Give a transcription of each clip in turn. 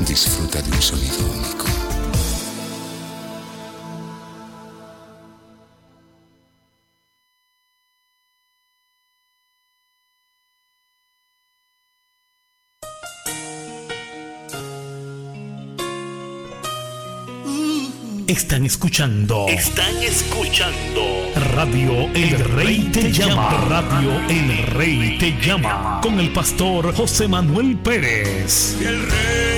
Disfruta de un sonido único. Están escuchando. Están escuchando. Radio El Rey te llama. Radio El Rey te llama. Con el pastor José Manuel Pérez. El rey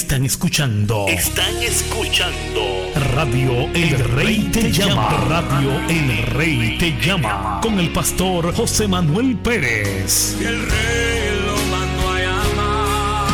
Están escuchando. Están escuchando. Radio El Rey te llama. Radio El Rey te llama. Con el pastor José Manuel Pérez. El rey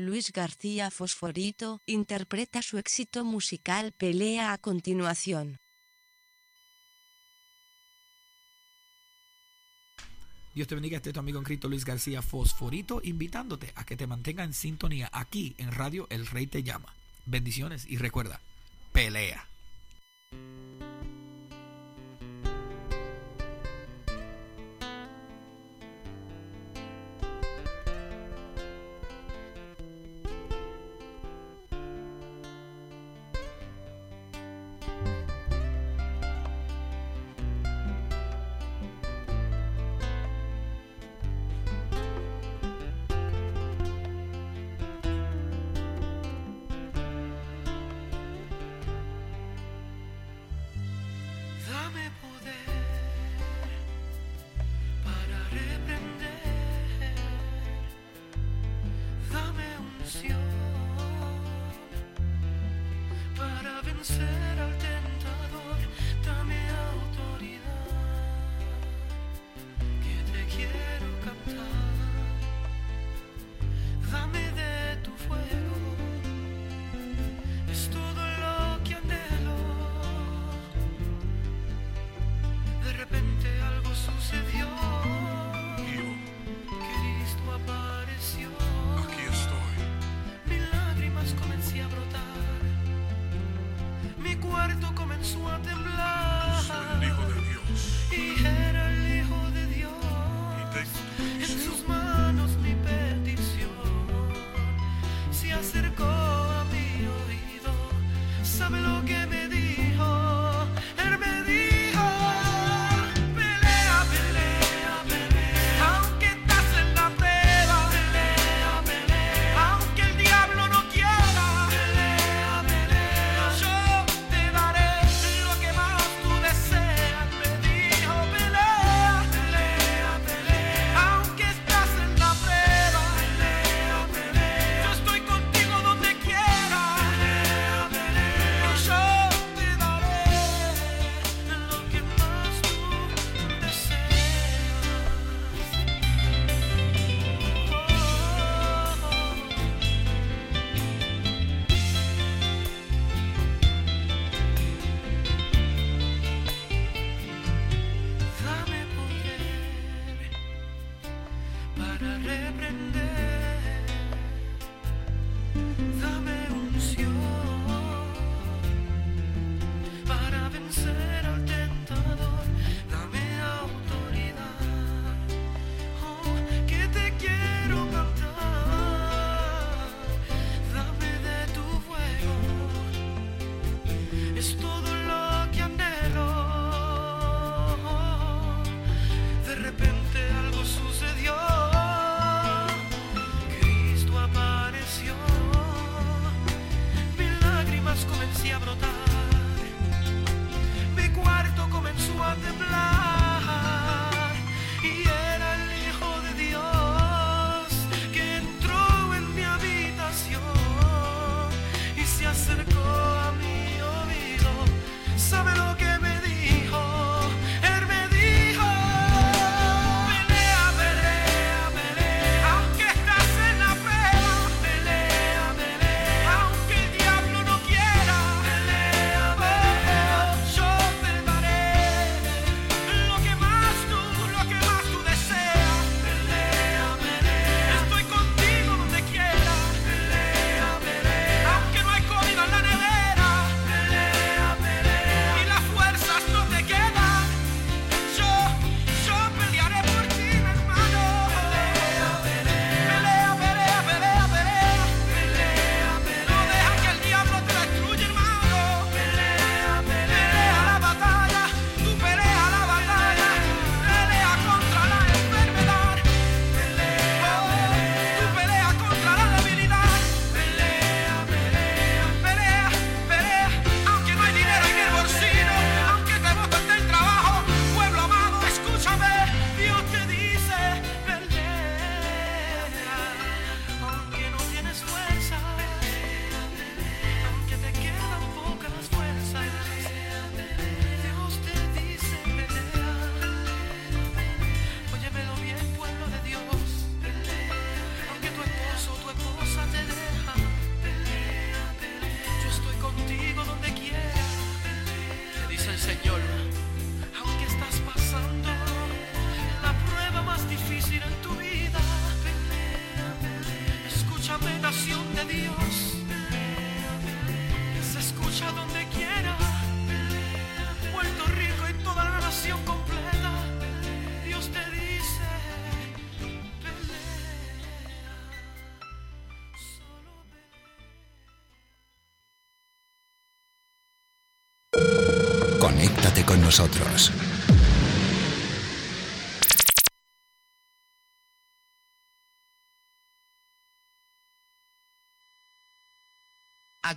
Luis García Fosforito interpreta su éxito musical Pelea a continuación. Dios te bendiga, este es tu amigo en Cristo Luis García Fosforito, invitándote a que te mantenga en sintonía aquí en Radio El Rey Te Llama. Bendiciones y recuerda, pelea. se a brotar.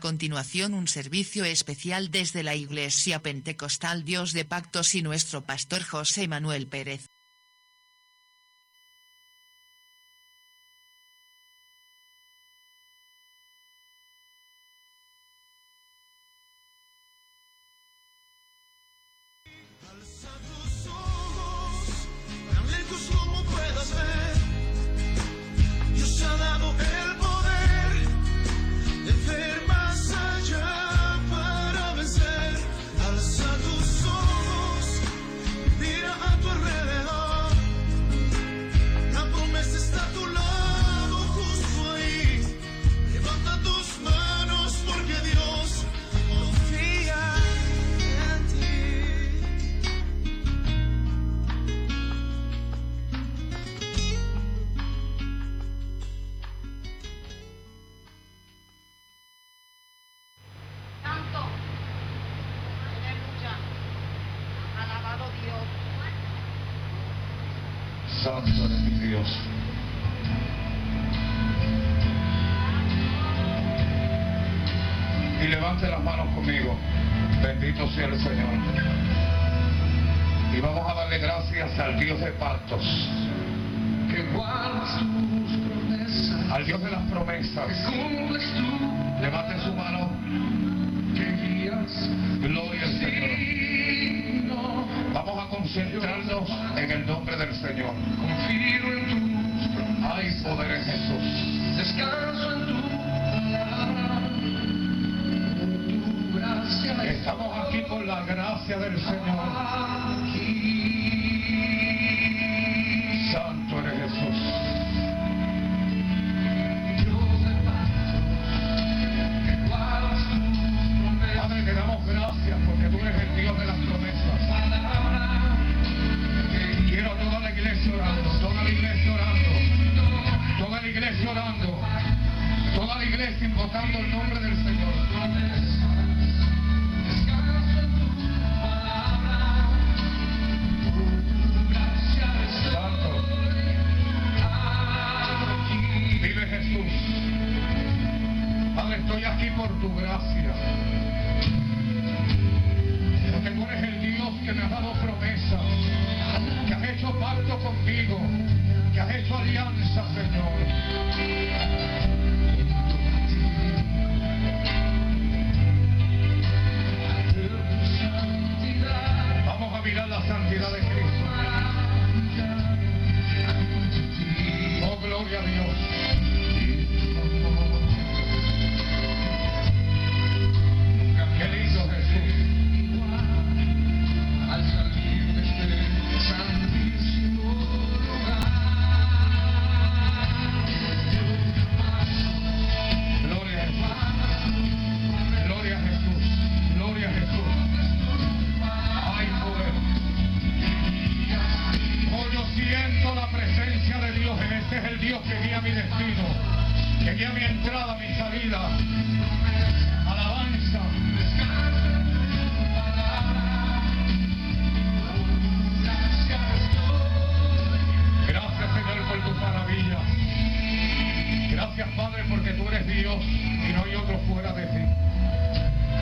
continuación un servicio especial desde la Iglesia Pentecostal Dios de Pactos y nuestro pastor José Manuel Pérez. Santa Gracias, Padre, porque tú eres Dios y no hay otro fuera de ti.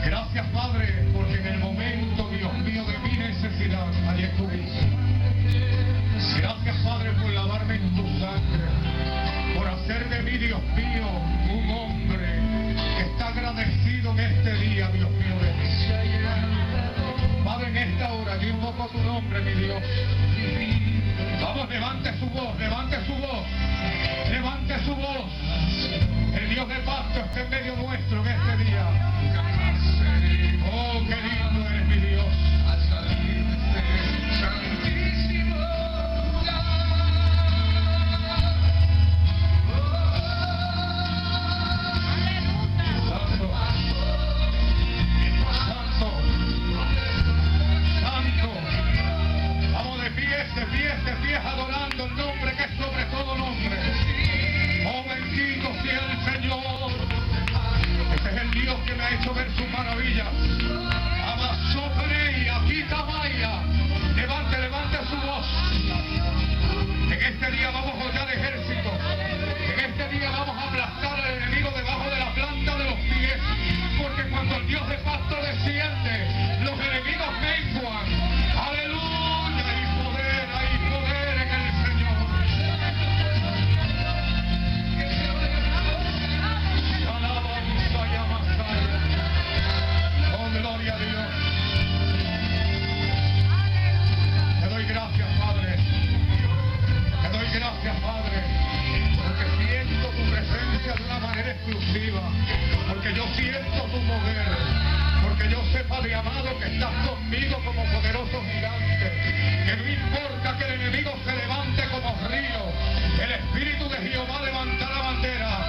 Gracias, Padre, porque en el momento, Dios mío, de mi necesidad, allí estuviste. Gracias, Padre, por lavarme en tu sangre, por hacer de mí, Dios mío, un hombre que está agradecido en este día, Dios mío, de ti. Padre, en esta hora yo invoco tu nombre, mi Dios. Vamos, levante su voz, levante su voz. Levante su voz, el Dios de pacto en medio nuestro en este día. Oh, qué lindo eres mi Dios. Pies, de pies, de pies, adorando el nombre que es hecho ver sus maravillas. Abasó Pereira, quita Maya, levante, levante su voz. En este día vamos a holgar ejército, en este día vamos a aplastar al enemigo debajo de la planta de los pies, porque cuando el Dios de pacto desciende, porque yo siento tu mujer, porque yo sepa de amado que estás conmigo como poderoso gigante, que no importa que el enemigo se levante como río, el Espíritu de Jehová levantará bandera.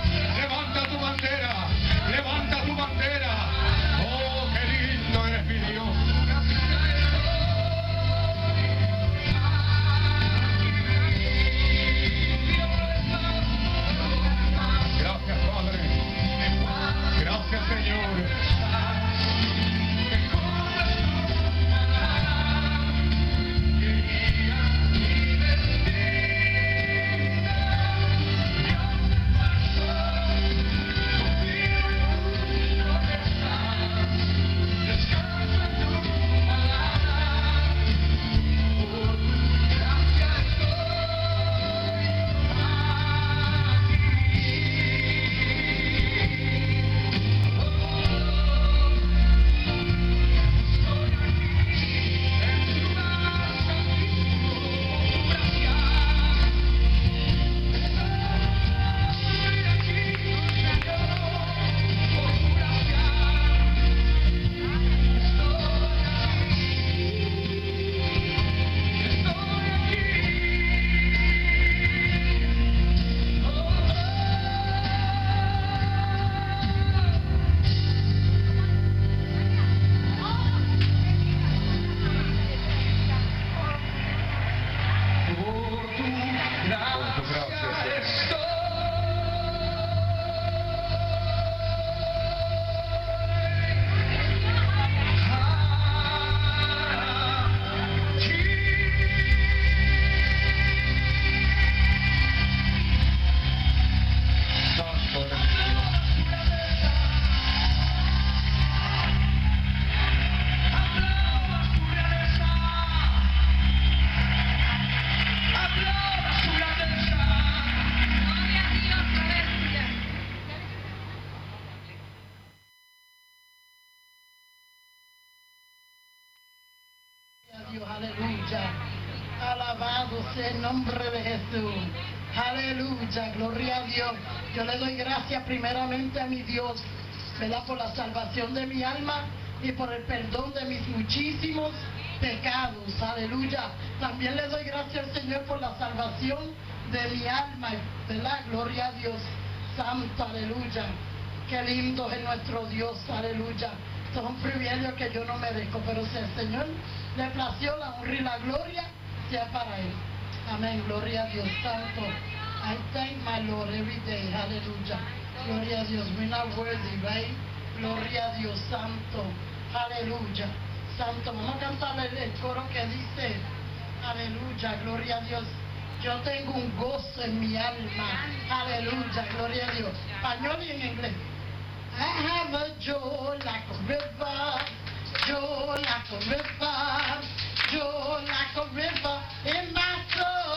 Yo le doy gracias primeramente a mi Dios, ¿verdad? Por la salvación de mi alma y por el perdón de mis muchísimos pecados. Aleluya. También le doy gracias al Señor por la salvación de mi alma, ¿verdad? Gloria a Dios. Santo, aleluya. Qué lindo es nuestro Dios, aleluya. Esto es un privilegio que yo no merezco, pero si el Señor le plació la honra y la gloria, sea para Él. Amén, gloria a Dios, santo. I thank my Lord every day. Aleluya. Gloria a Dios. We're not worthy, right? Gloria a Dios Santo. Aleluya. Santo. Vamos a cantar el, coro que dice. Aleluya. Gloria a Dios. Yo tengo un gozo en mi alma. Aleluya. Gloria a Dios. Español y en inglés. I have a joy like a river. Joy like a river. Joy like a river in my soul.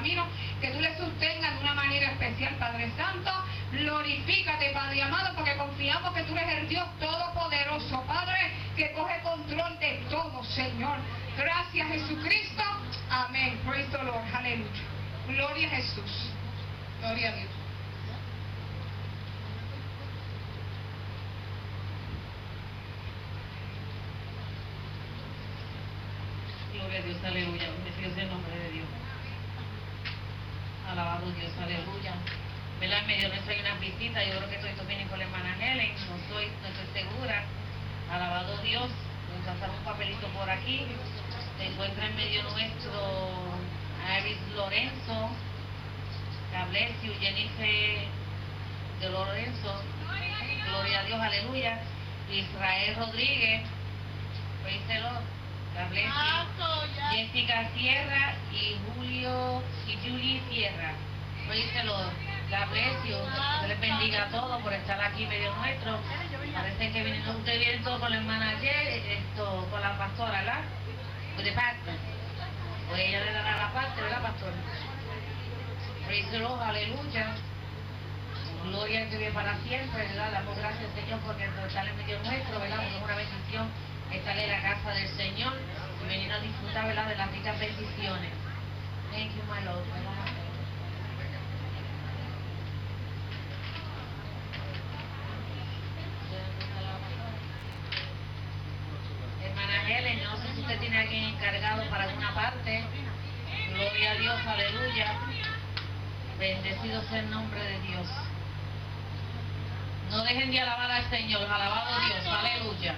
Camino, que tú le sostengas de una manera especial, Padre Santo. Glorifícate, Padre amado, porque confiamos que tú eres el Dios todopoderoso, Padre, que coge control de todo, Señor. Gracias, Jesucristo. Amén. Praise the Lord. Aleluya. Gloria a Jesús. Gloria a Dios. Gloria a Dios, aleluya. Bendecido sea el nombre de Dios. Alabado Dios, aleluya. ¿Verdad? En medio nuestro hay una visita. Yo creo que estoy vienen con la hermana Helen. No estoy, no estoy segura. Alabado Dios. Vamos a pasar un papelito por aquí. Se encuentra en medio nuestro Iris Lorenzo. God bless you, Jennifer de Lorenzo. Gloria a Dios, aleluya. Israel Rodríguez. Praise the Lord. God bless you. Jessica Sierra y Julio y Julie Sierra. Praise the Lord. God bless you. Dios les bendiga a todos por estar aquí en medio nuestro. Parece que vienen, ustedes vienen todos con la hermana ayer, esto, con la pastora, ¿verdad? Con el pastor. Pues ella le dará la parte, ¿verdad, pastor? Praise the Lord, aleluya. Gloria que vive para siempre, ¿verdad? Damos gracias, Señor, porque estar en medio nuestro, ¿verdad? Porque es una bendición estar en la casa del Señor y venir a disfrutar, ¿verdad? De las ricas bendiciones. Thank you, my Lord. Hermana Helen, no sé si usted tiene a alguien encargado para alguna parte. Gloria a Dios, aleluya. Bendecido sea el nombre de Dios. No dejen de alabar al Señor, alabado Dios, aleluya.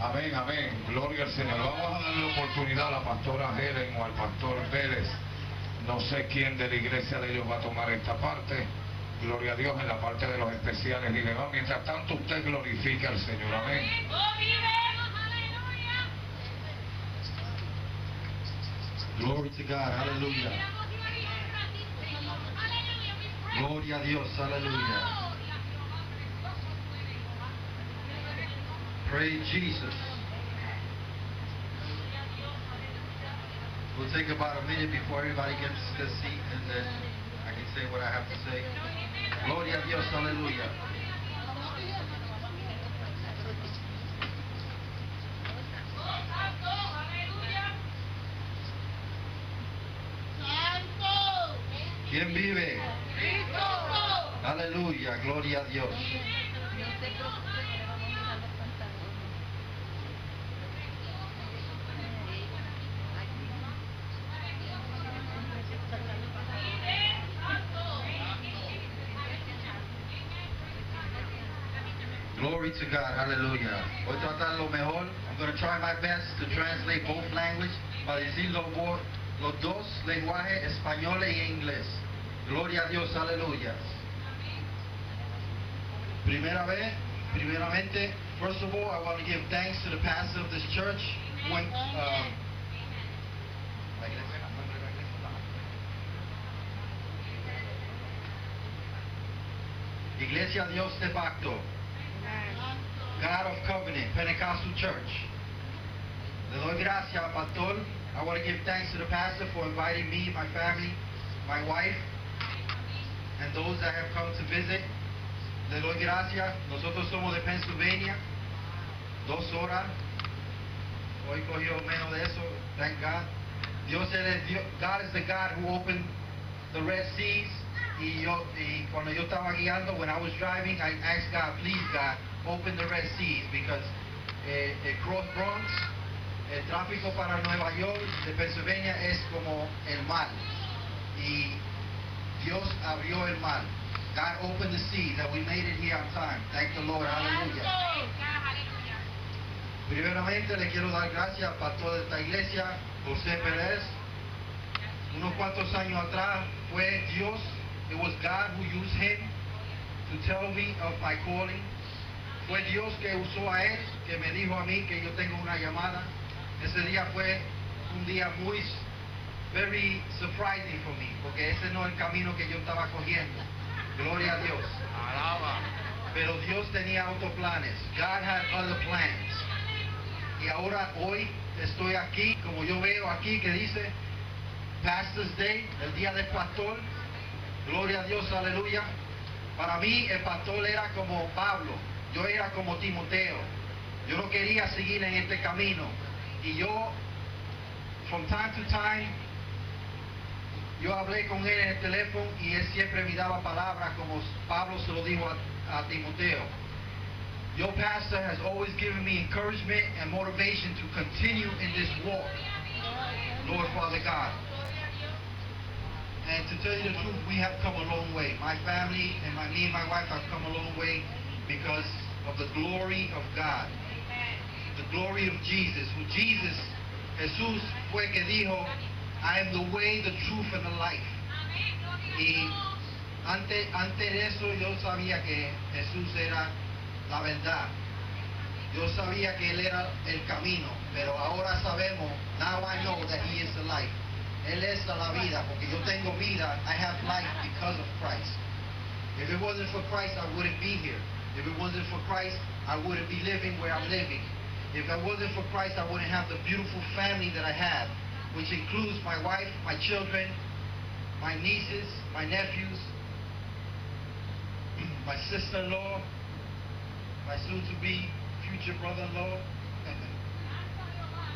Amén, amén. Gloria al Señor. Vamos a darle oportunidad a la pastora Helen o al pastor Pérez. No sé quién de la iglesia de ellos va a tomar esta parte. Gloria a Dios en la parte de los especiales y demás. Mientras tanto, usted glorifica al Señor. Amén. Glory to God, hallelujah. Gloria a Dios, Hallelujah. Praise Jesus. We'll take about a minute before everybody gets to the seat and then I can say what I have to say. Gloria a Dios, aleluya. ¿Quién vive? Aleluya, gloria a Dios. Glory to God, hallelujah. Voy a tratar lo mejor. I'm going to try my best to translate both languages para decir los, los dos lenguajes, español e inglés. Gloria a Dios, aleluya. Primera vez, primeramente, first of all, I want to give thanks to the pastor of this church. When, um, iglesia, Dios de Pacto. God of Covenant, Pentecostal Church. Le doy gracias pastor. I want to give thanks to the pastor for inviting me, my family, my wife, and those that have come to visit. Le doy gracias. Nosotros somos de Pennsylvania. Dos horas. Hoy cogió menos de eso. Thank God. Dios es Dios. God is the God who opened the Red Seas. Y, yo, y cuando yo estaba guiando, when I was driving, I asked God, please God, open the Red Seas because eh, el Cross Bronx, el tráfico para Nueva York de Pennsylvania es como el mar. Y Dios abrió el mar. God opened the sea that we made it here on time. Thank the Lord. Hallelujah. Primeramente le quiero dar gracias al pastor de esta iglesia, José Pérez. Unos cuantos años atrás fue Dios, it was God who used him to tell me of my calling. Fue Dios que usó a él, que me dijo a mí que yo tengo una llamada. Ese día fue un día muy very surprising for me, porque ese no es el camino que yo estaba cogiendo. Gloria a Dios. Pero Dios tenía otros planes. God had other plans. Y ahora hoy estoy aquí, como yo veo aquí que dice Pastor's Day, el día del pastor. Gloria a Dios, aleluya. Para mí el pastor era como Pablo, yo era como Timoteo. Yo no quería seguir en este camino. Y yo, from time to time, yo hablé con él en el teléfono y él siempre me daba palabras como Pablo se lo dijo a, a Timoteo. Your pastor has always given me encouragement and motivation to continue in this walk, Lord Father God. And to tell you the truth, we have come a long way. My family and my, me and my wife have come a long way because of the glory of God. The glory of Jesus. Who Jesus, Jesús fue que dijo, I am the way, the truth, and the life. Y antes, antes de eso yo sabía que Jesús era la verdad. Yo sabía que Él era el camino, pero ahora sabemos, now I know that He is the life. Él es la vida, porque yo tengo vida, I have life because of Christ. If it wasn't for Christ, I wouldn't be here. If it wasn't for Christ, I wouldn't be living where I'm living. If it wasn't for Christ, I wouldn't have the beautiful family that I have, which includes my wife, my children, my nieces, my nephews, my sister-in-law, my soon-to-be future brother-in-law,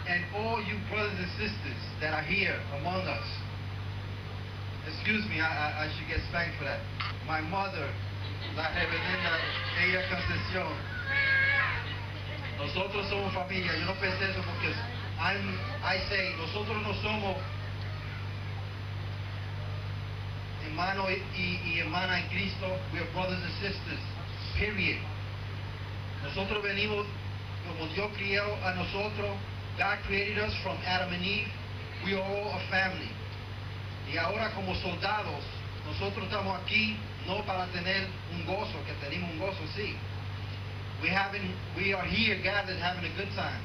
and all you brothers and sisters that are here among us. Excuse me, I, I, I should get spanked for that. My mother, la reverenda Concepción. Nosotros somos familia. Yo no pensé eso porque I'm, I say, nosotros no somos hermano y, y hermana en Cristo. We are brothers and sisters. Period. Nosotros venimos como Dios crió a nosotros. God created us from Adam and Eve. We are all a family. Y ahora como soldados, nosotros estamos aquí no para tener un gozo, que tenemos un gozo, sí. We, having, we are here gathered having a good time.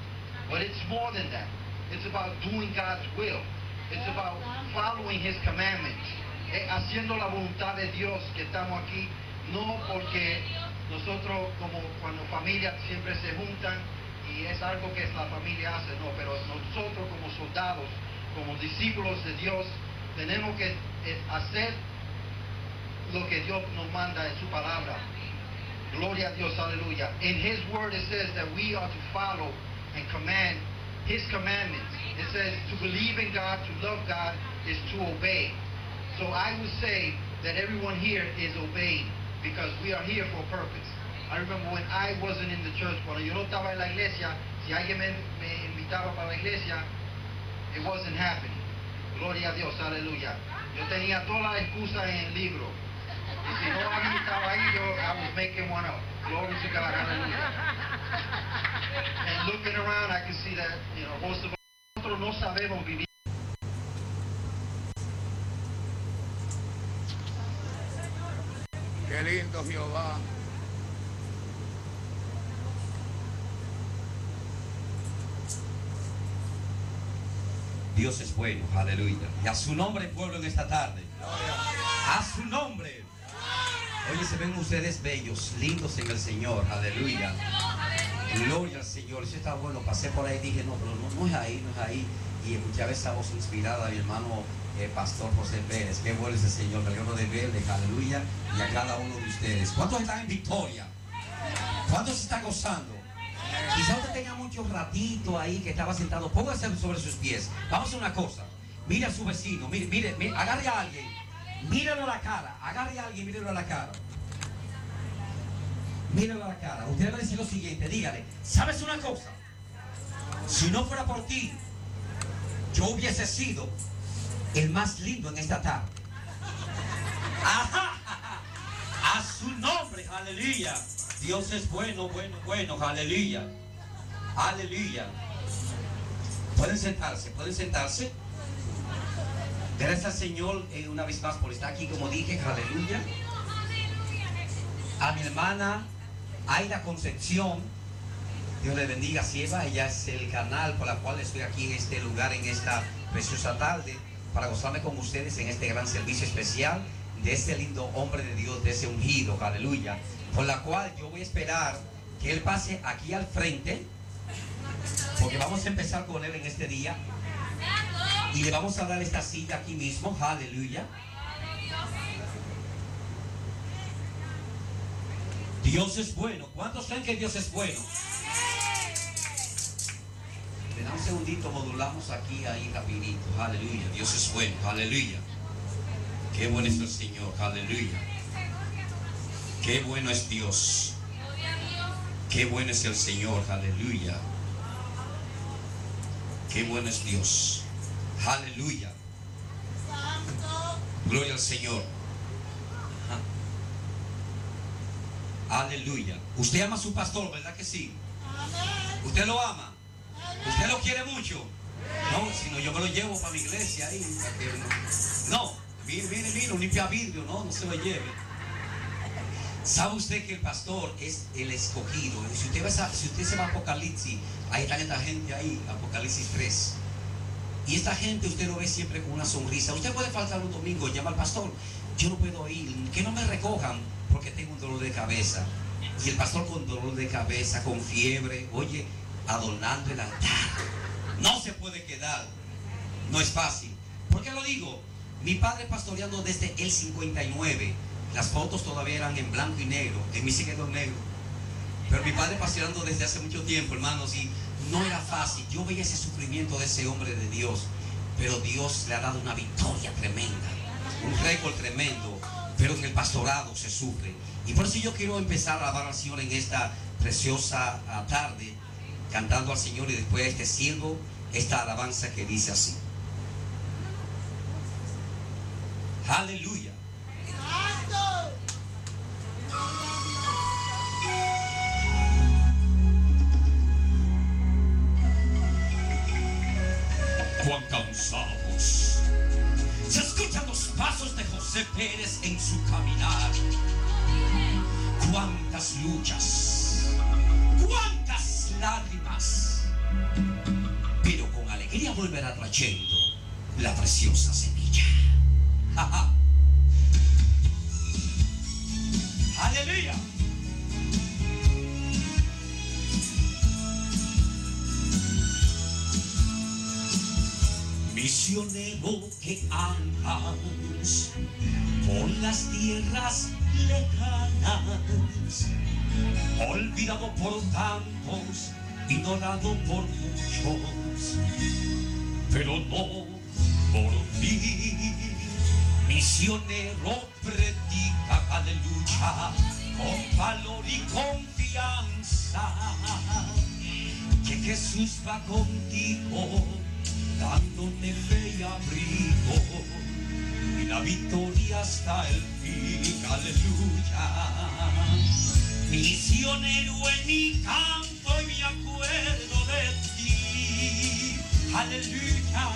But it's more than that. It's about doing God's will. It's about following His commandments. Eh, haciendo la voluntad de Dios que estamos aquí, no porque nosotros como cuando familias siempre se juntan y es algo que la familia hace, no, pero nosotros como soldados, como discípulos de Dios, tenemos que eh, hacer lo que Dios nos manda en su palabra. Gloria a Dios, aleluya. In His word it says that we are to follow and command His commandments. It says to believe in God, to love God, is to obey. So I would say that everyone here is obeying because we are here for a purpose. I remember when I wasn't in the church, cuando yo no estaba en la iglesia, si alguien me, invitaba para la iglesia, it wasn't happening. Gloria a Dios, aleluya. Yo tenía todas las excusas en el libro. Y si no alguien estaba ahí, yo I was making one up. Glory to God, hallelujah. Looking around, I can see that, you nosotros no sabemos vivir. Qué lindo Jehová. Dios es bueno, aleluya. Y a su nombre, pueblo, en esta tarde. A su nombre. Oye, se ven ustedes bellos, lindos en el Señor, aleluya. Gloria al Señor. Eso está bueno. Pasé por ahí y dije, no, pero no, es ahí, no es ahí. Y escuchaba esa voz inspirada mi hermano eh, Pastor José Pérez. Qué bueno ese Señor. Me de verle, aleluya. Y a cada uno de ustedes. ¿Cuántos están en victoria? ¿Cuántos se están gozando? Quizá usted tenga muchos ratitos ahí que estaba sentado. Póngase sobre sus pies. Vamos a hacer una cosa. Mire a su vecino. Mire, mire, mire agarre a alguien. Míralo a la cara. Agarre a alguien, míralo a la cara. Míralo a la cara. Usted le va a decir lo siguiente. Dígale, ¿sabes una cosa? Si no fuera por ti, yo hubiese sido el más lindo en esta tarde. aleluya. Dios es bueno, bueno, bueno, aleluya. Aleluya. Pueden sentarse, pueden sentarse. Gracias Señor eh, una vez más por estar aquí, como dije, aleluya. A mi hermana Aida Concepción, Dios le bendiga, sierva. Ella es el canal por la cual estoy aquí en este lugar, en esta preciosa tarde, para gozarme con ustedes en este gran servicio especial de este lindo hombre de Dios, de ese ungido, aleluya. Por la cual yo voy a esperar que él pase aquí al frente, porque vamos a empezar con él en este día. Y le vamos a dar esta silla aquí mismo, aleluya. Dios es bueno. ¿Cuántos creen que Dios es bueno? Le da un segundito, modulamos aquí, ahí rapidito. Aleluya. Dios es bueno. Aleluya. Qué bueno es el Señor. Aleluya. Qué bueno es Dios. Qué bueno es el Señor. Aleluya. Qué bueno es Dios. Aleluya. Gloria al Señor. Aleluya. Usted ama a su pastor, ¿verdad que sí? ¿Usted lo ama? ¿Usted lo quiere mucho? No, si no, yo me lo llevo para mi iglesia ahí. no, mire, mire, mire, un limpia vidrio, no, no se lo lleve. ¿Sabe usted que el pastor es el escogido? Si usted, va a- si usted se va a Apocalipsis, ahí está esta gente ahí, Apocalipsis 3. Y esta gente usted lo ve siempre con una sonrisa. Usted puede faltar un domingo, llama al pastor. Yo no puedo ir, que no me recojan porque tengo un dolor de cabeza. Y el pastor con dolor de cabeza, con fiebre, oye, adornando el altar. No se puede quedar. No es fácil. ¿Por qué lo digo? Mi padre pastoreando desde el 59. Las fotos todavía eran en blanco y negro. En mí sí quedó negro. Pero mi padre pastoreando desde hace mucho tiempo, hermanos, y no era fácil. Yo veía ese sufrimiento de ese hombre de Dios. Pero Dios le ha dado una victoria tremenda. Un récord tremendo. Pero en el pastorado se sufre. Y por eso yo quiero empezar a alabar al Señor en esta preciosa ah, tarde, cantando al Señor y después este siervo, esta alabanza que dice así. Aleluya. Se escuchan los pasos de José Pérez en su caminar. Cuántas luchas, cuántas lágrimas, pero con alegría volverá trayendo la preciosa semilla. Aleluya. Misionero que andas por las tierras lejanas, olvidado por tantos, ignorado por muchos, pero no por mí. Misionero predica aleluya con valor y confianza que Jesús va contigo dándome fe y abrigo y la victoria hasta el fin, aleluya. Misionero en mi canto y me acuerdo de ti, aleluya.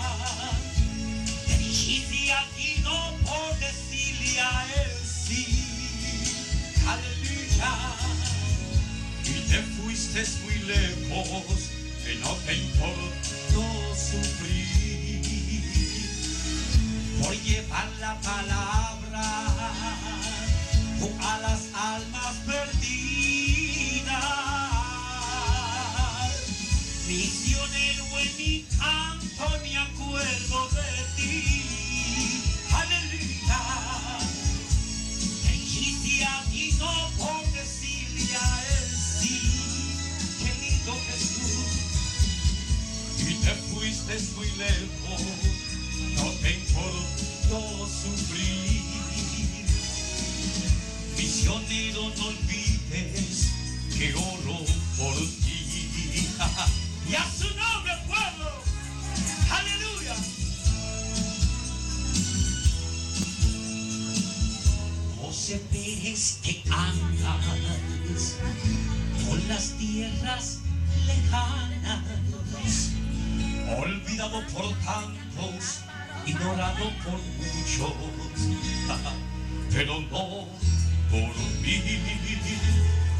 Te dijiste a ti no por decirle a él sí, aleluya. Y te fuiste muy lejos, que no te importó sufrir por llevar la palabra a las almas perdidas. Misionero en mi canto me acuerdo de ti. Fuiste muy lejos, no te importó sufrir. Misionero, no olvides que oro por ti. y a su nombre, pueblo. Aleluya. José Pérez que andas por las tierras lejanas, olvidado por tantos, ignorado por muchos, pero no por mí.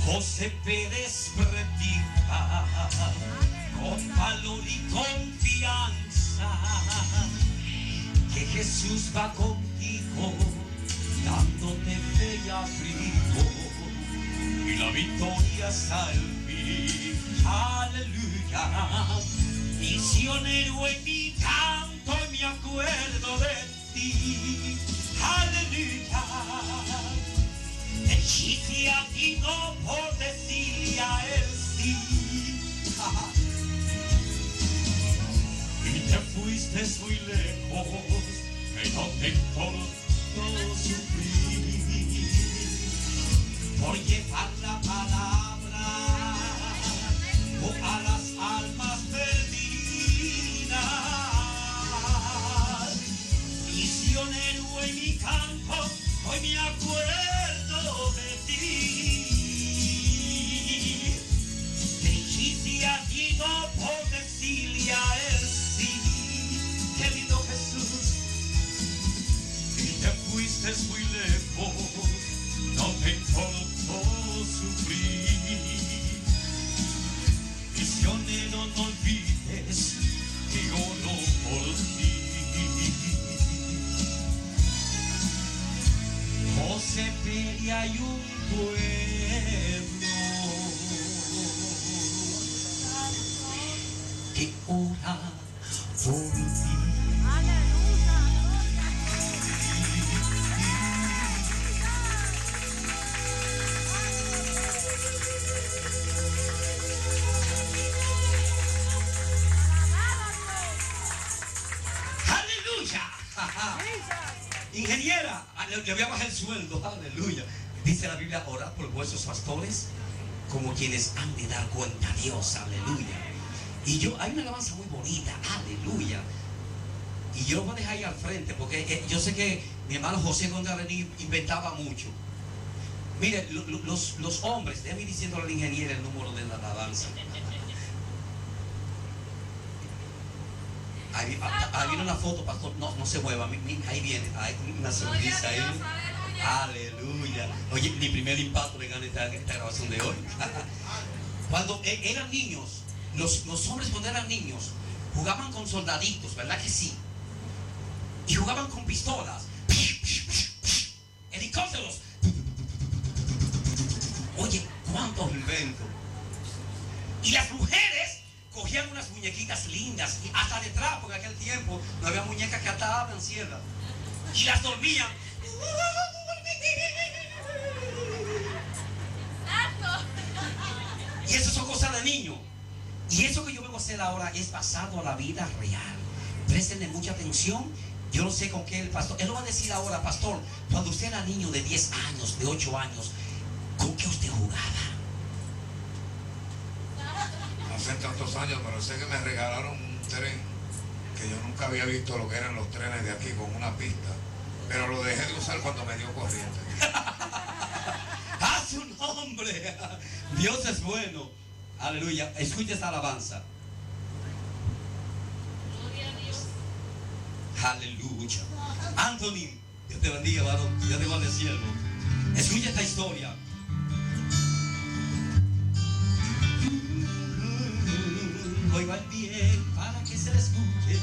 José Pérez predica con valor y confianza que Jesús va contigo dándote fe y abrigo y la victoria está en mí. Aleluya. Misionero en mi canto y me acuerdo de ti. Aleluya. El chiste a ti no por decir a él sí. Y te fuiste muy lejos, que no te importó sufrir por llevar la palabra a las almas hoy me acuerdo de ti. Te dijiste a ti no por decirle a él sí. Qué lindo Jesús. Y te fuiste muy lejos, no te importó sufrir. Misionero, no olvides José Peria hay un pueblo que ora por ti. Ingeniera, le voy a bajar el sueldo, aleluya. Dice la Biblia, orad por vuestros pastores como quienes han de dar cuenta a Dios, aleluya. Y yo, hay una alabanza muy bonita, aleluya. Y yo lo voy a dejar ahí al frente, porque eh, yo sé que mi hermano José Gondarení inventaba mucho. Mire, lo- lo- los, los hombres, déjame ir diciéndole al ingeniero el número de la alabanza. Ahí, ah, ahí viene una foto, pastor. No, no se mueva. mi- mi- ahí viene. Hay una sonrisa ahí. Aleluya. Oye, mi primer impacto le gana esta, esta grabación de hoy. Cuando e- eran niños, los, los hombres cuando eran niños, jugaban con soldaditos, ¿verdad que sí? Y jugaban con pistolas. Helicópteros. Oye, cuántos inventos. Y las mujeres cogían unas muñequitas lindas, hasta detrás, porque en aquel tiempo no había muñecas que ataban ciertas. Y las dormían. Y eso son cosas de niño. Y eso que yo vengo a hacer ahora es basado a la vida real. Prestenle mucha atención. Yo no sé con qué el pastor. Él lo va a decir ahora, pastor. Cuando usted era niño de 10 años, de 8 años, ¿con qué usted jugaba? Hace tantos años, pero sé que me regalaron un tren que yo nunca había visto lo que eran los trenes de aquí con una pista. Pero lo dejé de usar cuando me dio corriente. ¡A su nombre! Dios es bueno. Aleluya. Escucha esta alabanza. Aleluya. Anthony, Dios te bendiga, varón. Dios te guarde cielo. Escucha esta historia. Oigan bien para que se le escuche.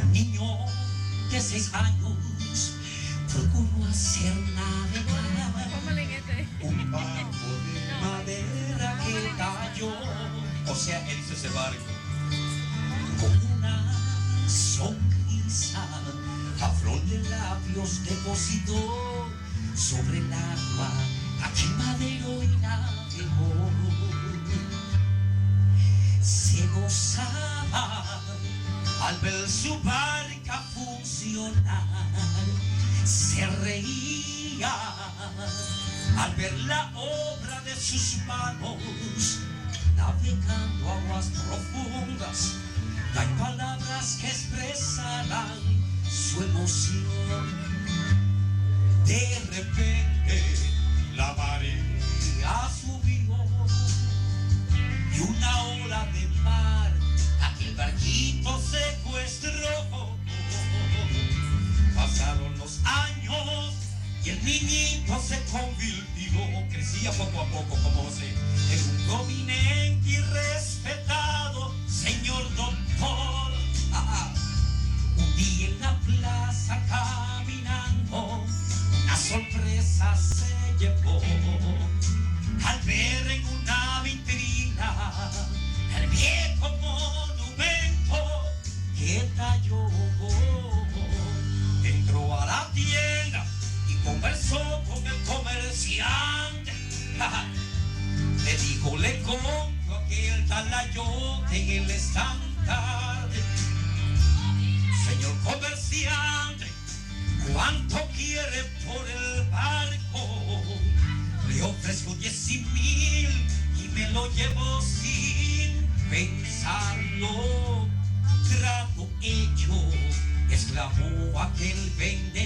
Un niño de seis años procuró hacer navegar un barco de madera que cayó. O sea, él hizo ese barco con una sonrisa a flor de labios depositó sobre el agua aquí madero y navegó se gozaba al ver su barca funcionar, se reía al ver la obra de sus manos, navegando aguas profundas, no hay palabras que expresarán su emoción. De repente la marea subió y una ola de mar, aquel barquito secuestró. Pasaron los años y el niñito se convirtió, crecía poco a poco como se, en un dominante y respetado señor doctor. Ah, ah. Un día en la plaza caminando, una sorpresa se llevó. Al ver en una vitrina el viejo monumento que cayó. Entró a la tienda y conversó con el comerciante. Le dijo, le compro aquel talayote en el estante. Señor comerciante, ¿cuánto llevo sin pensarlo, trato hecho, esclavo aquel vende.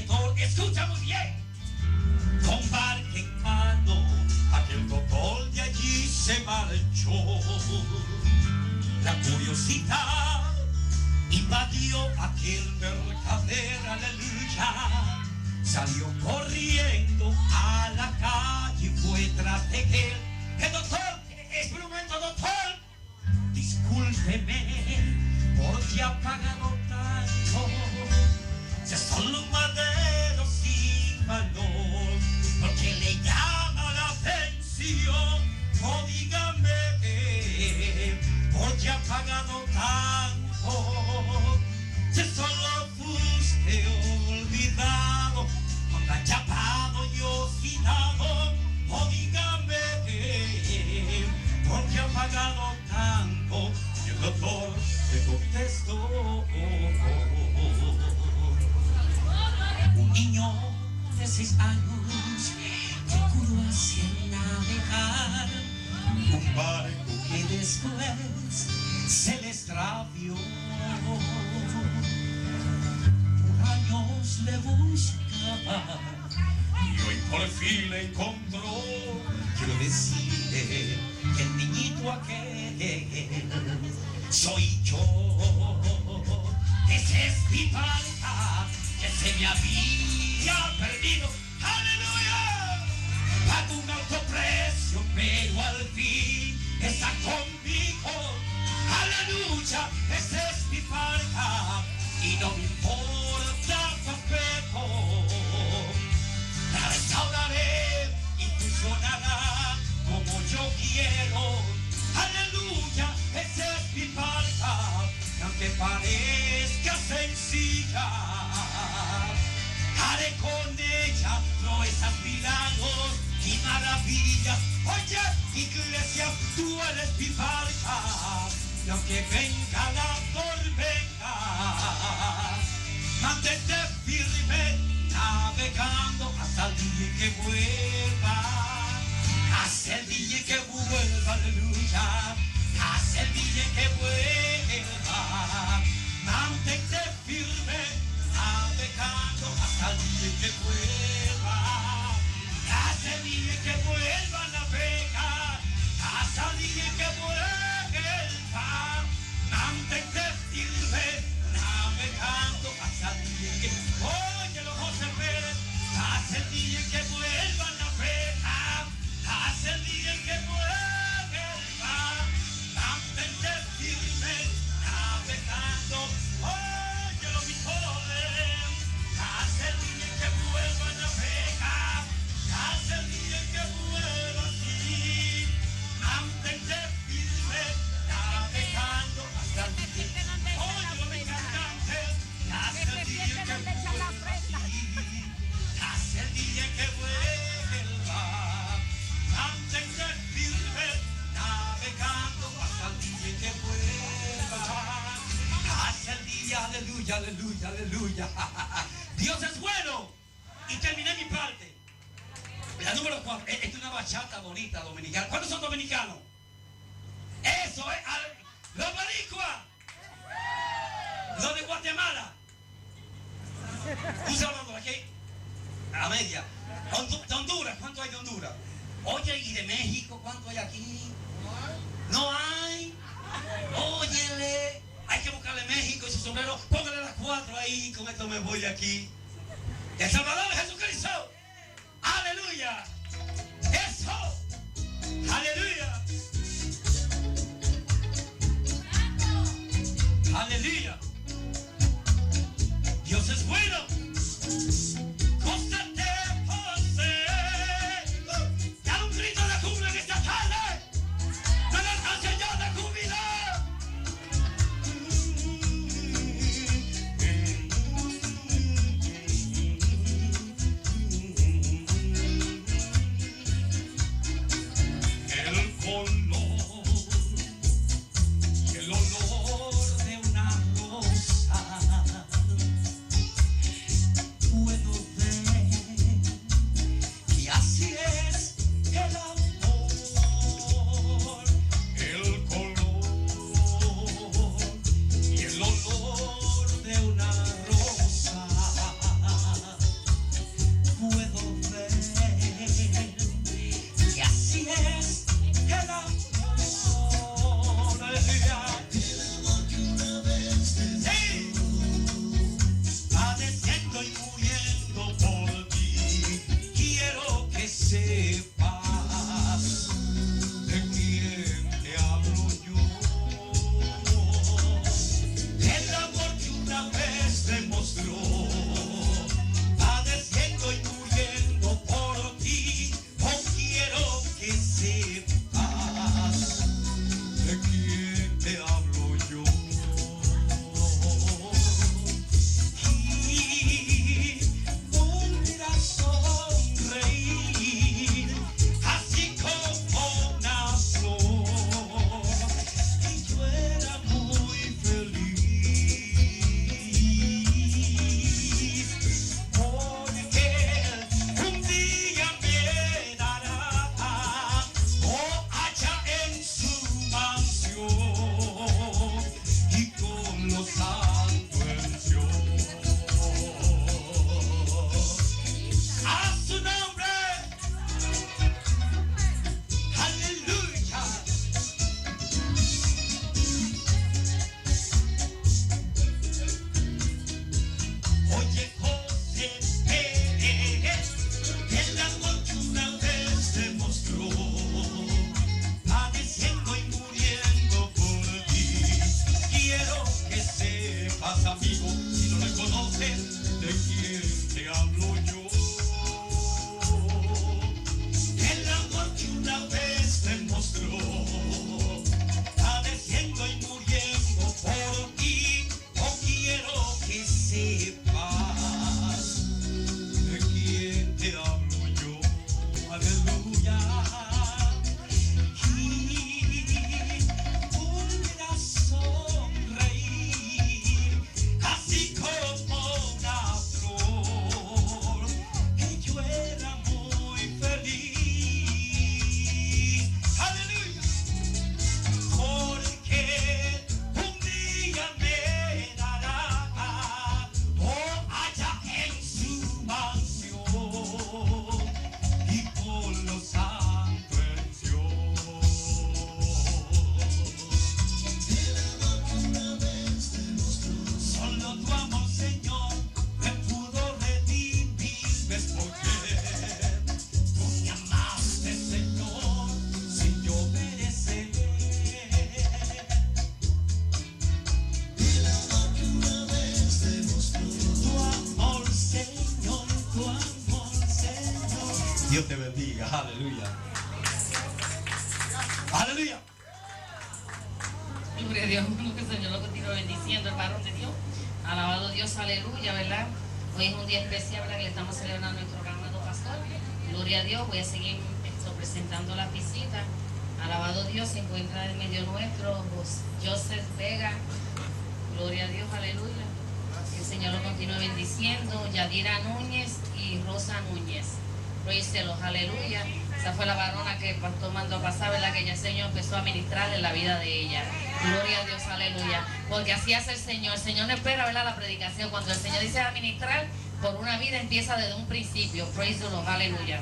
Así hace el Señor. El Señor no espera, ¿verdad? La predicación. Cuando el Señor dice a ministrar, por una vida empieza desde un principio. Praise the Lord, aleluya.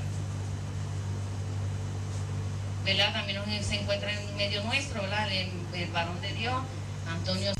¿Verdad? También se encuentra en medio nuestro, ¿verdad? El, el varón de Dios, Antonio.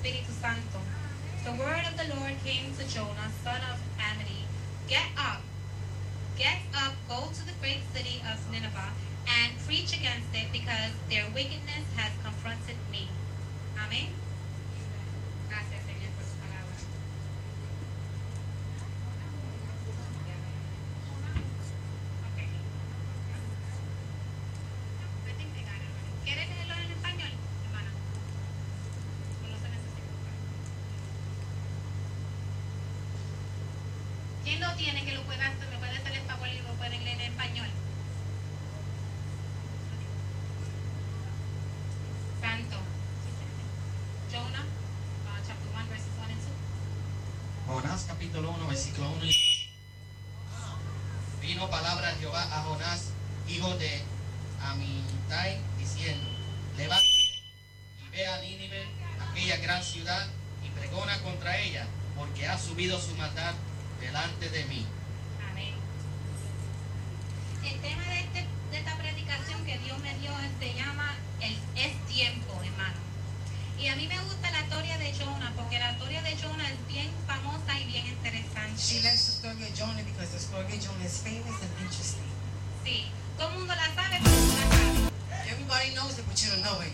Espíritu Santo. The word of the Lord came to Jonah, son of Amittai. Get up, get up, go to the great city of Nineveh, and preach against it, because their wickedness tiene que lo pueda hacer? ¿Me el favor y lo pueden leer en español? Santo. Jonah, uh, chapter 1, verses 1 and 2. Jonás capítulo 1, versículo 1 y 2. Vino palabra Jehová a Jonás, hijo de Amitai, diciendo, levántate y ve a Nínive, aquella gran ciudad, y pregona contra ella, porque ha subido su maldad delante de mí. Amén. El tema de, este- de esta predicación que Dios me dio se llama el, Es tiempo, hermano. Y a mí me gusta la historia de Jonah porque la historia de Jonah es bien famosa y bien interesante. She likes the story of Jonah because the story of Jonah is famous and interesting. Sí, todo el mundo la sabe, pero no la sabe. Everybody knows it, but you don't know it.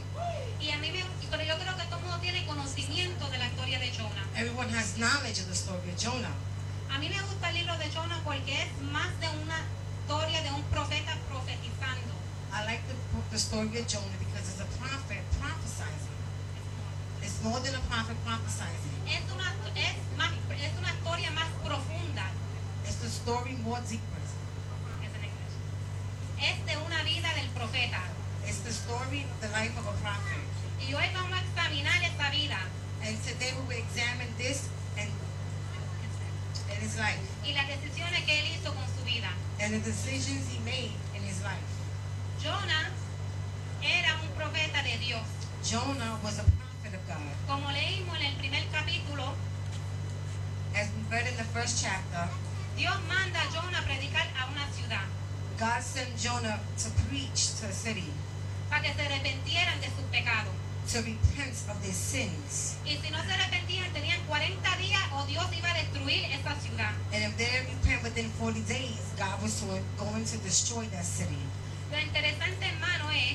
Y a mí me, pero yo creo que todo el mundo tiene conocimiento de la historia de Jonah. Everyone has knowledge of the story of Jonah. A mí me gusta el libro de Jonah porque es más de una historia de un profeta profetizando. I like the, the story of Jonah because it's a prophet prophesying. It's more than a prophet prophesying. Es una, es, más, es una historia más profunda. It's the story more deeper. Es de una vida del profeta. It's the story of the life of a prophet. Y hoy vamos a examinar esta vida And today we will examine this and, and his life y las decisiones que él hizo con su vida. and the decisions he made in his life. Jonah era un profeta de Dios. Jonah was a prophet of God. Como leímos en el primer capítulo, As we read in the first chapter, Dios manda a Jonah a predicar a una ciudad God sent Jonah to preach to a city, para que se arrepentieran de sus pecados. to repent of their sins. Y si no se arrepentían, tenían 40 días o Dios iba a destruir esa ciudad. And if they didn't repent within 40 days, God was to- going to destroy that city. Lo interesante, hermano, es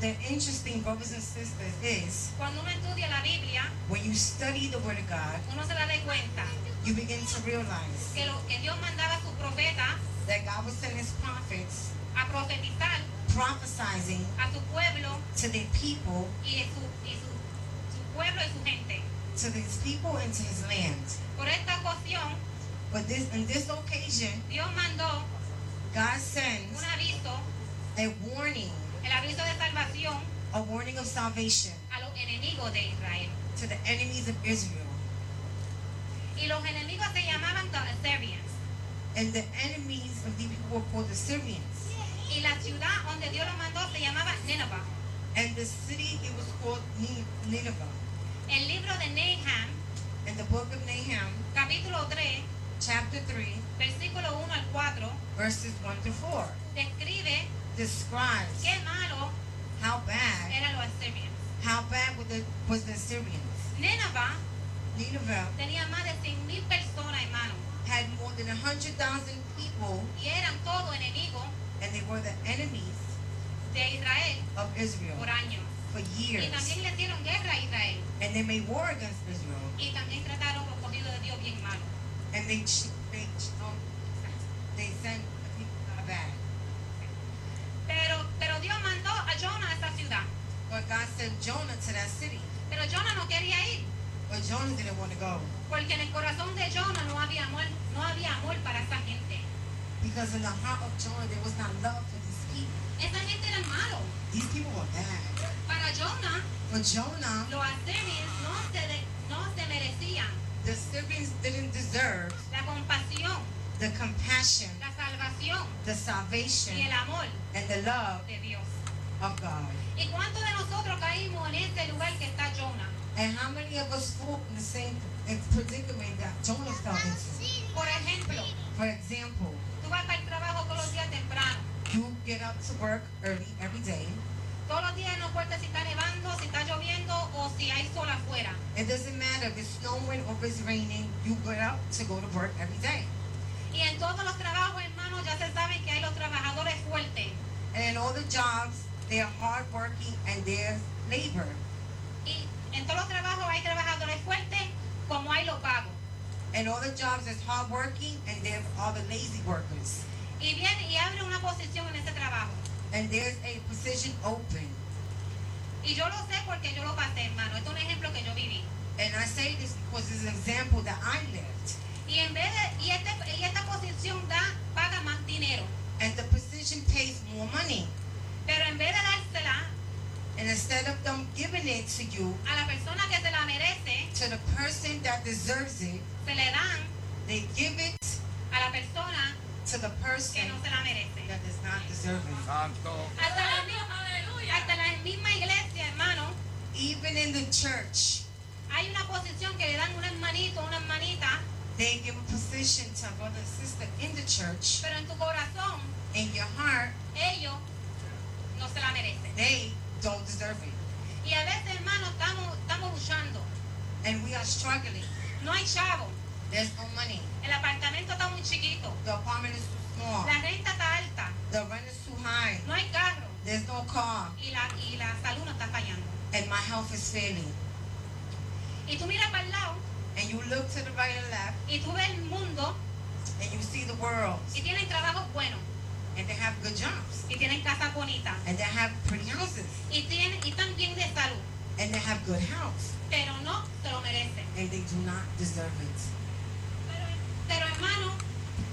The interesting, brothers and sisters, is cuando uno estudia la Biblia, when you study the Word of God, uno se da de cuenta you begin to realize que, lo, que Dios mandaba a sus profetas that God was sending His prophets a profetizar prophesizing a su pueblo to their people, y, su, y su, su pueblo y su gente. to His people, and to His land. Por esta ocasión, But this, in this occasion, Dios mandó God sends un aviso, a warning, el aviso de salvación a warning of salvation a los enemigos de Israel. to the enemies of Israel. Y los enemigos se llamaban the Assyrians. And the enemies of these people were called the Syrians. Y la ciudad donde Dios los mandó se llamaba Nineveh. And the city, it was called Nin- Nineveh. El libro de Nahum, In the book of Nahum, capítulo 3, chapter 3, versículo 1 al 4, verses 1 to 4, describe describes qué malo how bad, eran los Assyrians. how bad was the, was the Syrians. Nineveh Tenía más de 100.000 personas, hermano, had more than 100,000 people, y eran todos enemigos and they were the enemies de Israel of Israel por años. for Y years. también le dieron guerra a Israel. And they made war against Israel. Y también trataron los cogidos de Dios bien malo. And they, they, um, they sent bad. Pero, pero Dios mandó a Jonah a esta ciudad. But God sent Jonah to that city. Pero Jonah no quería ir. But Jonah didn't want to go. Porque en el corazón de Jonah no había amor, no había amor para esa gente. Because in the heart of Jonah there was not love for these people. Esa gente era malo. These people were bad. Para Jonah, For Jonah, los asirios no se, de- no se merecían the Syrians didn't deserve la compasión, the compassion, la salvación the salvation, y el amor and the love de Dios. of God. ¿Y cuántos de nosotros caímos en este lugar que está Jonah? And how many of us fall in the same predicament that Jonah fell into? Por ejemplo, For example, tú vas para el trabajo todos los días temprano. you get up to work early every day. Todos los días no importa si está nevando, si está lloviendo o si hay sol afuera. It doesn't matter if it's snowing or if it's raining, you get up to go to work every day. Y en todos los trabajos, hermanos, ya se sabe que hay los trabajadores fuertes. And in all the jobs, they're hardworking and they're labor. En todos los trabajos hay trabajadores fuertes como hay los vagos. And all the jobs is hardworking and there's all the lazy workers. Y viene y abre una posición en ese trabajo. And there's a position open. Y yo lo sé porque yo lo pasé, hermano. Esto es un ejemplo que yo viví. And I say this because it's an example that I lived. Y en vez de, y, este, y esta posición da, paga más dinero. And the position pays more money. Pero en vez de dársela And instead of them giving it to you, a la persona que se la merece, to the person that deserves it, se le dan they give it a la persona to the que person no se la merece. that does not deserve it. Hasta la misma, hasta la misma iglesia, hermano, Even in the church, hay una posición que le dan un hermanito, una hermanita, they give a position to a brother and sister in the church. pero en tu corazón In your heart, ellos no se la merecen. they don't deserve it. Y a veces, hermano, estamos, estamos luchando. And we are struggling. No hay chavo. There's no money. El apartamento está muy chiquito. The apartment is too small. La renta está alta. The rent is too high. No hay carro. There's no car. Y la, y la salud no está fallando. And my health is failing. Y tú miras para el lado And you look to the right and left, y tú ves el mundo and you see the world. y tienen trabajos buenos. And they have good jobs. Y tienen casas bonitas. And they have pretty houses. Y, tienen, y están bien de salud. And they have good health. Pero no se lo merecen. And they do not deserve it. Pero, pero hermano,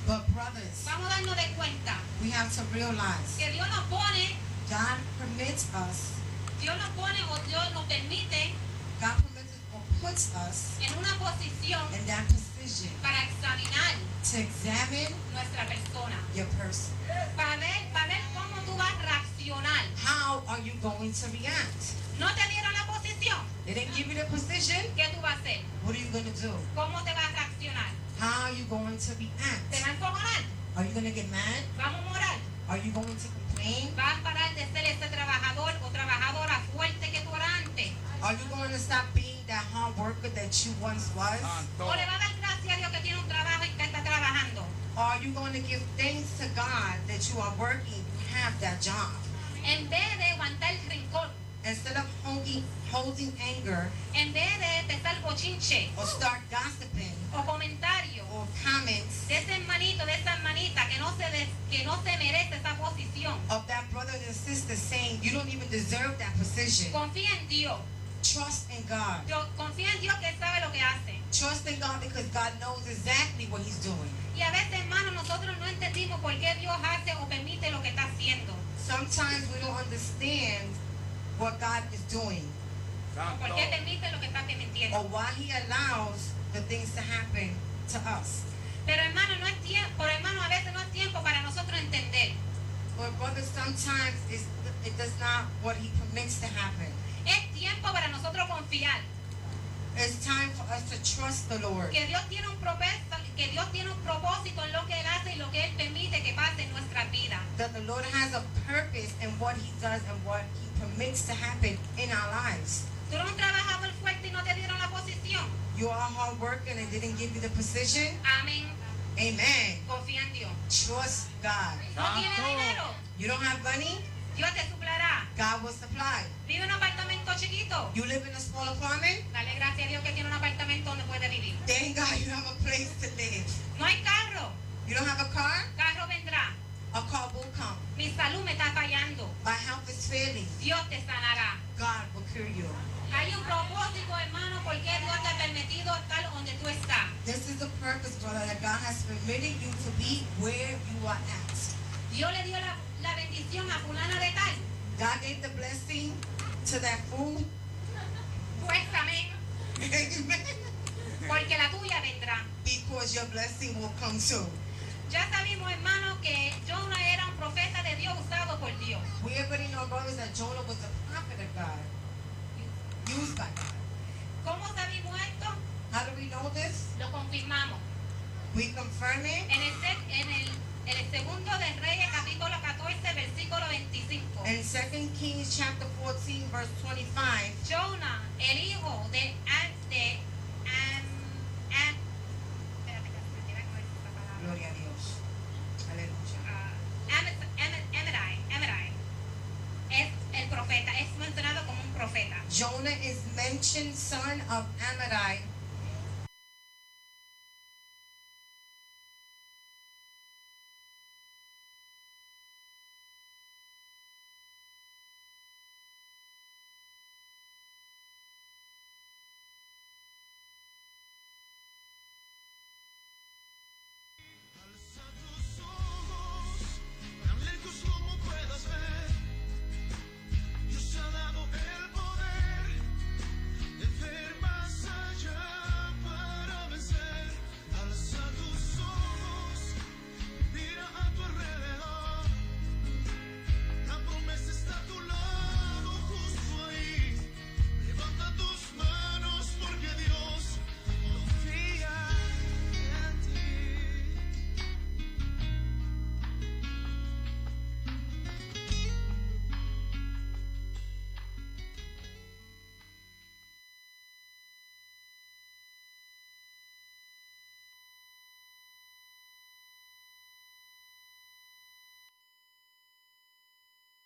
But brothers, vamos a darnos de cuenta we have to realize que Dios nos pone, God permits us, Dios nos pone o Dios nos permite God permits us or puts us en una posición in that position para examinar to examine nuestra persona. your person. Para ver, para ver cómo tú vas a reaccionar. How are you going to react? No te dieron la posición. They didn't give you the position. ¿Qué tú vas a hacer? What are you going to do? ¿Cómo te vas a reaccionar? How are you going to ¿Te react? vas a enfocar? Are you going to get mad? ¿Vamos a morar? Are you going to complain? ¿Vas a parar de ser ese trabajador o trabajadora fuerte que tú eras antes? Are you going to stop being that hard worker that you once was? ¿O le vas a dar are you going to give thanks to God that you are working, have that job? En vez de aguantar el rincón, Instead of holding, holding anger en vez de empezar bochinche or start gossiping o comentario or comments de ese hermanito, de esa hermanita que no se des- que no se merece esa posición. of that brother and sister saying you don't even deserve that position. Confía en Dios. Trust in God. Confía en Dios que sabe lo que hace. Trust in God because God knows exactly what He's doing. Y a veces, hermano, nosotros no entendimos por qué Dios hace o permite lo que está haciendo. Sometimes we don't understand what God is doing por qué permite lo que está permitiendo. or why He allows the things to happen to us. Pero hermano, no es tiempo, pero hermano, a veces no es tiempo para nosotros entender. But brother, sometimes it's, it does not what He permits to happen. Es tiempo para nosotros confiar It's time for us to trust the Lord. que Dios tiene un propósito, que Dios tiene un propósito en lo que Él hace y lo que Él permite que pase en nuestras vidas. That the Lord has a purpose in what He does and what He permits to happen in our lives. Tú eres un trabajador fuerte y no te dieron la posición. You are hard working and they didn't give you the position. Amén. Amen. Confía en Dios. Trust God. No tienes dinero. You don't have money? Dios te suplará. God will supply. Vive en un apartamento chiquito. You live in a small apartment. Dale gracias a Dios que tiene un apartamento donde puede vivir. Thank God you have a place to live. No hay carro. You don't have a car. Carro vendrá. A car will come. Mi salud me está fallando. My health is failing. Dios te sanará. God will cure you. Hay un propósito, hermano, porque Dios te ha permitido estar donde tú estás. This is the purpose, brother, that God has permitted you to be where you are at. Dios le dio la, la bendición a fulana de tal. God gave the blessing to that fool. Pues amén. Porque la tuya vendrá. Because your blessing will come soon. Ya sabemos, hermano, que Jonah era un profeta de Dios usado por Dios. We already know, brothers, that Jonah was a prophet of God, used by God. ¿Cómo sabemos esto? How do we know this? Lo confirmamos. We confirm it. En el, en el, el segundo de Reyes, capítulo 14, versículo 25. In 2 Kings chapter 14, verse 25, Jonah, el hijo de Am,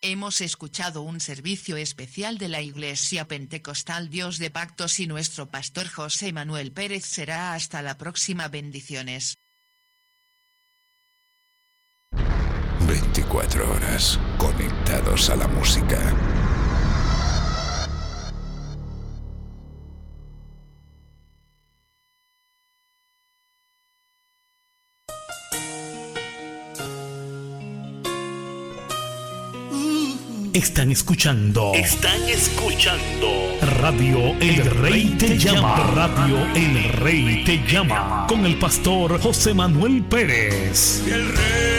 Hemos escuchado un servicio especial de la Iglesia Pentecostal Dios de Pactos y nuestro pastor José Manuel Pérez será hasta la próxima bendiciones. 24 horas conectados a la música. Están escuchando Están escuchando Radio El Rey Te Llama. Radio El Rey Te Llama. Con el pastor José Manuel Pérez. El rey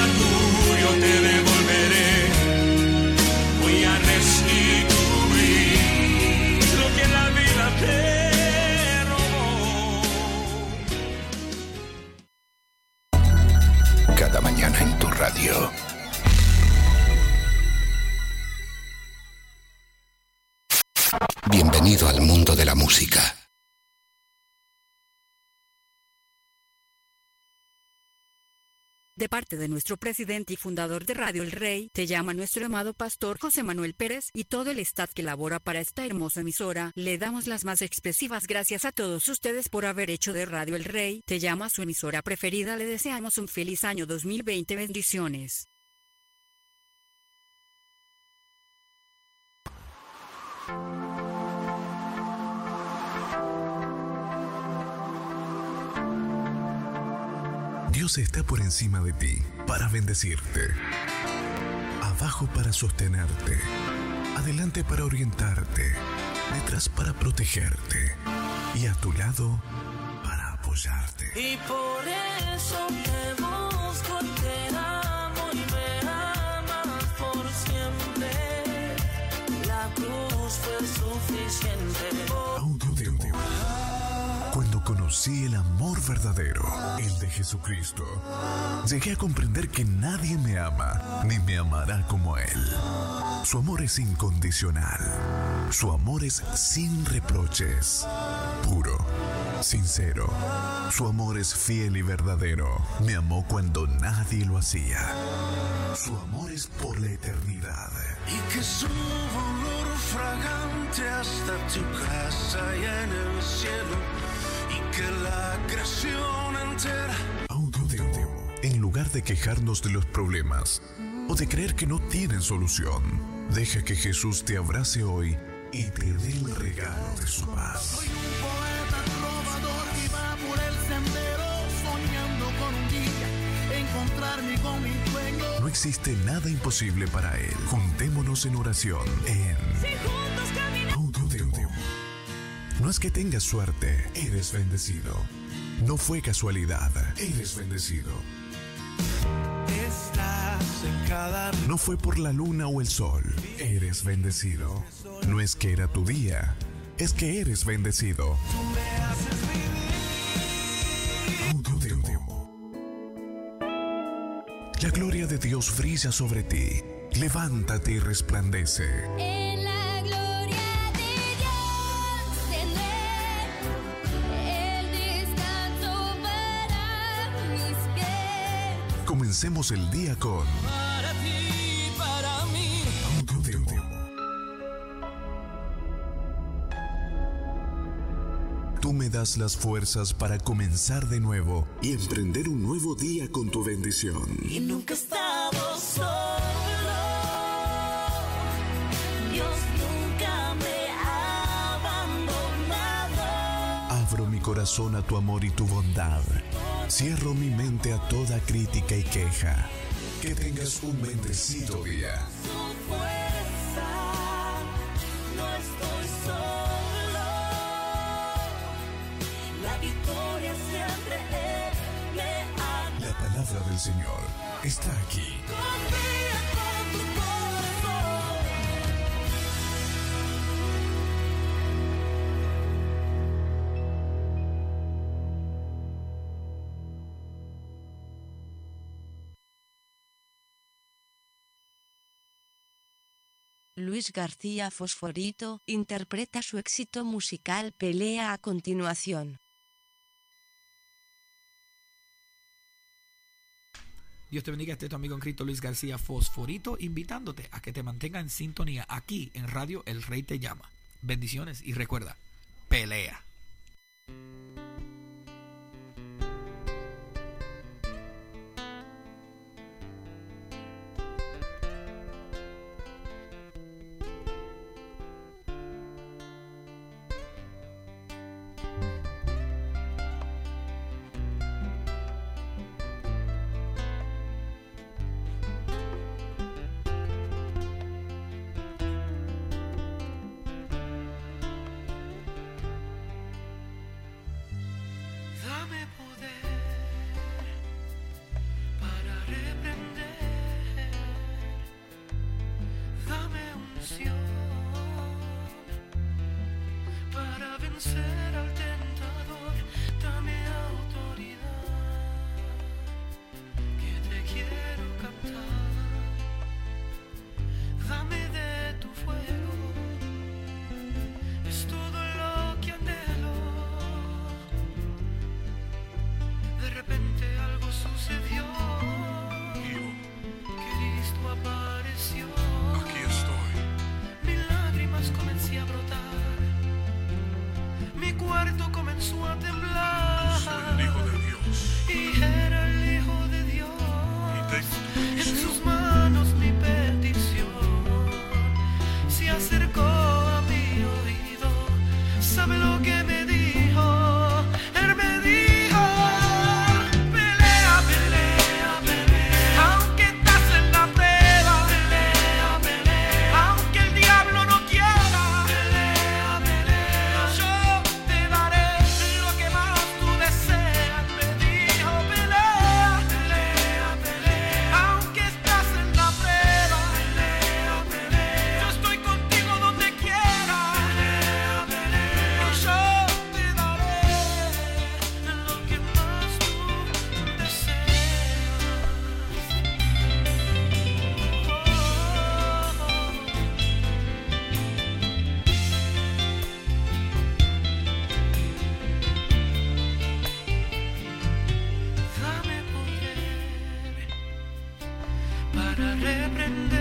De parte de nuestro presidente y fundador de Radio El Rey, te llama nuestro amado pastor José Manuel Pérez y todo el staff que labora para esta hermosa emisora. Le damos las más expresivas gracias a todos ustedes por haber hecho de Radio El Rey. Te llama su emisora preferida. Le deseamos un feliz año 2020. Bendiciones. Dios está por encima de ti para bendecirte. Abajo para sostenerte. Adelante para orientarte. Detrás para protegerte. Y a tu lado para apoyarte. Y por eso te busco y amo y me amas por siempre. La cruz fue suficiente. Conocí el amor verdadero, el de Jesucristo, llegué a comprender que nadie me ama ni me amará como Él. Su amor es incondicional. Su amor es sin reproches. Puro, sincero. Su amor es fiel y verdadero. Me amó cuando nadie lo hacía. Su amor es por la eternidad. Y que su olor fragante hasta tu casa y en el cielo. Que la creación entera. En lugar de quejarnos de los problemas o de creer que no tienen solución, deja que Jesús te abrace hoy y te dé el regalo de su paz. Poeta trovador que va por el sendero soñando con un día encontrarme con mi sueño. No existe nada imposible para Él. Juntémonos en oración en. No es que tengas suerte, eres bendecido. No fue casualidad, eres bendecido. Estás en cada No fue por la luna o el sol, eres bendecido. No es que era tu día, es que eres bendecido. La gloria de Dios brilla sobre ti. Levántate y resplandece. Comencemos el día con para ti, para mí. Tú me das las fuerzas para comenzar de nuevo y emprender un nuevo día con tu bendición. Y nunca he estado corazón a tu amor y tu bondad. Cierro mi mente a toda crítica y queja. Que tengas un bendecido día. Su fuerza, no estoy solo. La victoria siempre Él me ha La palabra del Señor está aquí. Luis García Fosforito interpreta su éxito musical Pelea a continuación. Dios te bendiga, este es tu amigo en Cristo Luis García Fosforito, invitándote a que te mantenga en sintonía aquí en Radio El Rey Te Llama. Bendiciones y recuerda, pelea. para reprender.